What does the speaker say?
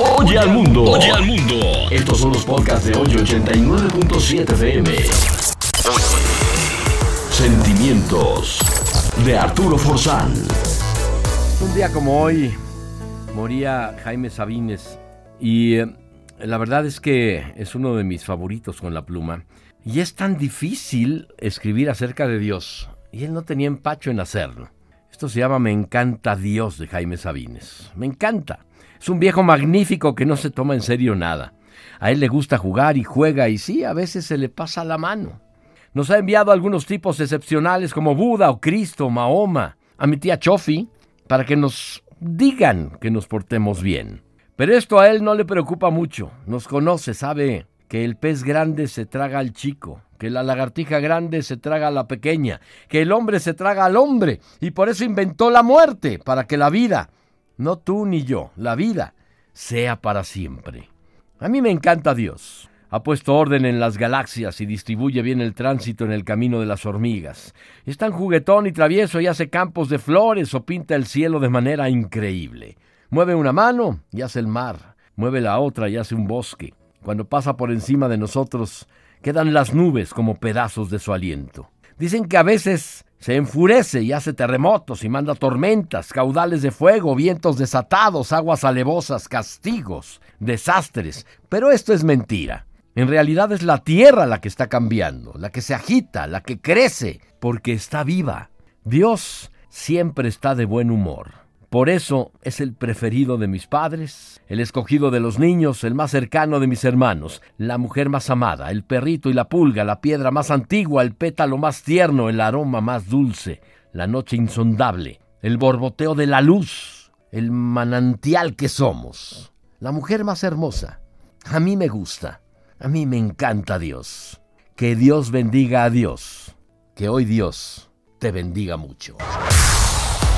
Oye al mundo. Oye al mundo. Estos son los podcasts de hoy 89.7 FM. Sentimientos de Arturo Forzán. Un día como hoy moría Jaime Sabines y eh, la verdad es que es uno de mis favoritos con la pluma. Y es tan difícil escribir acerca de Dios y él no tenía empacho en hacerlo. Esto se llama Me encanta Dios de Jaime Sabines. Me encanta. Es un viejo magnífico que no se toma en serio nada. A él le gusta jugar y juega y sí, a veces se le pasa la mano. Nos ha enviado algunos tipos excepcionales como Buda o Cristo, Mahoma, a mi tía Chofi, para que nos digan que nos portemos bien. Pero esto a él no le preocupa mucho. Nos conoce, sabe que el pez grande se traga al chico, que la lagartija grande se traga a la pequeña, que el hombre se traga al hombre, y por eso inventó la muerte, para que la vida no tú ni yo, la vida, sea para siempre. A mí me encanta Dios. Ha puesto orden en las galaxias y distribuye bien el tránsito en el camino de las hormigas. Es tan juguetón y travieso y hace campos de flores o pinta el cielo de manera increíble. Mueve una mano y hace el mar, mueve la otra y hace un bosque. Cuando pasa por encima de nosotros, quedan las nubes como pedazos de su aliento. Dicen que a veces se enfurece y hace terremotos y manda tormentas, caudales de fuego, vientos desatados, aguas alevosas, castigos, desastres. Pero esto es mentira. En realidad es la tierra la que está cambiando, la que se agita, la que crece, porque está viva. Dios siempre está de buen humor. Por eso es el preferido de mis padres, el escogido de los niños, el más cercano de mis hermanos, la mujer más amada, el perrito y la pulga, la piedra más antigua, el pétalo más tierno, el aroma más dulce, la noche insondable, el borboteo de la luz, el manantial que somos, la mujer más hermosa. A mí me gusta, a mí me encanta Dios. Que Dios bendiga a Dios, que hoy Dios te bendiga mucho.